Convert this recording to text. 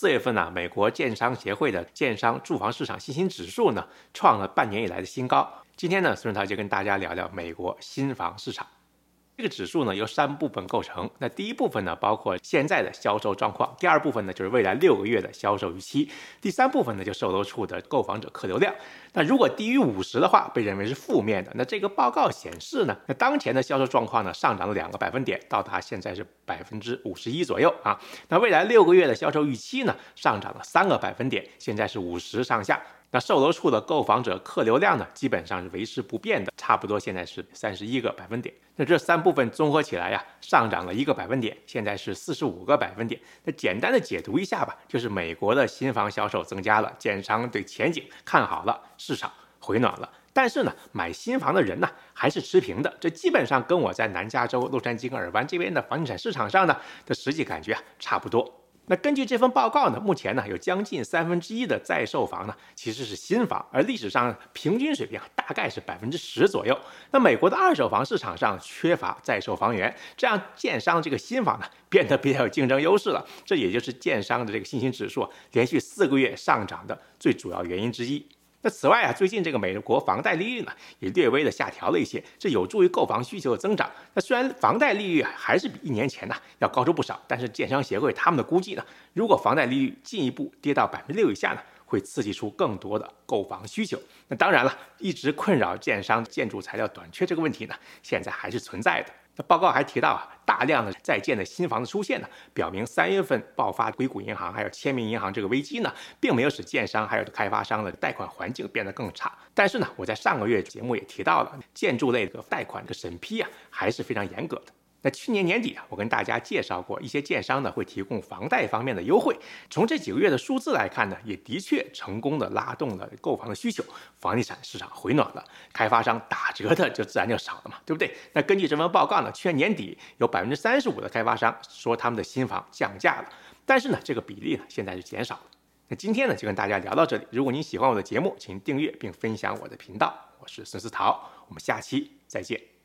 四月份呢，美国建商协会的建商住房市场信心指数呢，创了半年以来的新高。今天呢，孙涛就跟大家聊聊美国新房市场。这个指数呢由三部分构成。那第一部分呢包括现在的销售状况，第二部分呢就是未来六个月的销售预期，第三部分呢就售楼处的购房者客流量。那如果低于五十的话，被认为是负面的。那这个报告显示呢，那当前的销售状况呢上涨了两个百分点，到达现在是百分之五十一左右啊。那未来六个月的销售预期呢上涨了三个百分点，现在是五十上下。那售楼处的购房者客流量呢，基本上是维持不变的，差不多现在是三十一个百分点。那这三部分综合起来呀，上涨了一个百分点，现在是四十五个百分点。那简单的解读一下吧，就是美国的新房销售增加了，建商对前景看好了，市场回暖了。但是呢，买新房的人呢还是持平的，这基本上跟我在南加州、洛杉矶跟尔湾这边的房地产市场上呢的实际感觉啊差不多。那根据这份报告呢，目前呢有将近三分之一的在售房呢其实是新房，而历史上平均水平大概是百分之十左右。那美国的二手房市场上缺乏在售房源，这样建商这个新房呢变得比较有竞争优势了，这也就是建商的这个信心指数连续四个月上涨的最主要原因之一。那此外啊，最近这个美国房贷利率呢也略微的下调了一些，这有助于购房需求的增长。那虽然房贷利率还是比一年前呢要高出不少，但是建商协会他们的估计呢，如果房贷利率进一步跌到百分之六以下呢，会刺激出更多的购房需求。那当然了，一直困扰建商建筑材料短缺这个问题呢，现在还是存在的。那报告还提到啊，大量的在建的新房子出现呢，表明三月份爆发硅谷银行还有签名银行这个危机呢，并没有使建商还有开发商的贷款环境变得更差。但是呢，我在上个月节目也提到了，建筑类的贷款的审批啊，还是非常严格的。那去年年底啊，我跟大家介绍过一些建商呢会提供房贷方面的优惠。从这几个月的数字来看呢，也的确成功的拉动了购房的需求，房地产市场回暖了，开发商打折的就自然就少了嘛，对不对？那根据这份报告呢，去年年底有百分之三十五的开发商说他们的新房降价了，但是呢，这个比例呢现在是减少了。那今天呢就跟大家聊到这里。如果您喜欢我的节目，请订阅并分享我的频道。我是孙思桃，我们下期再见。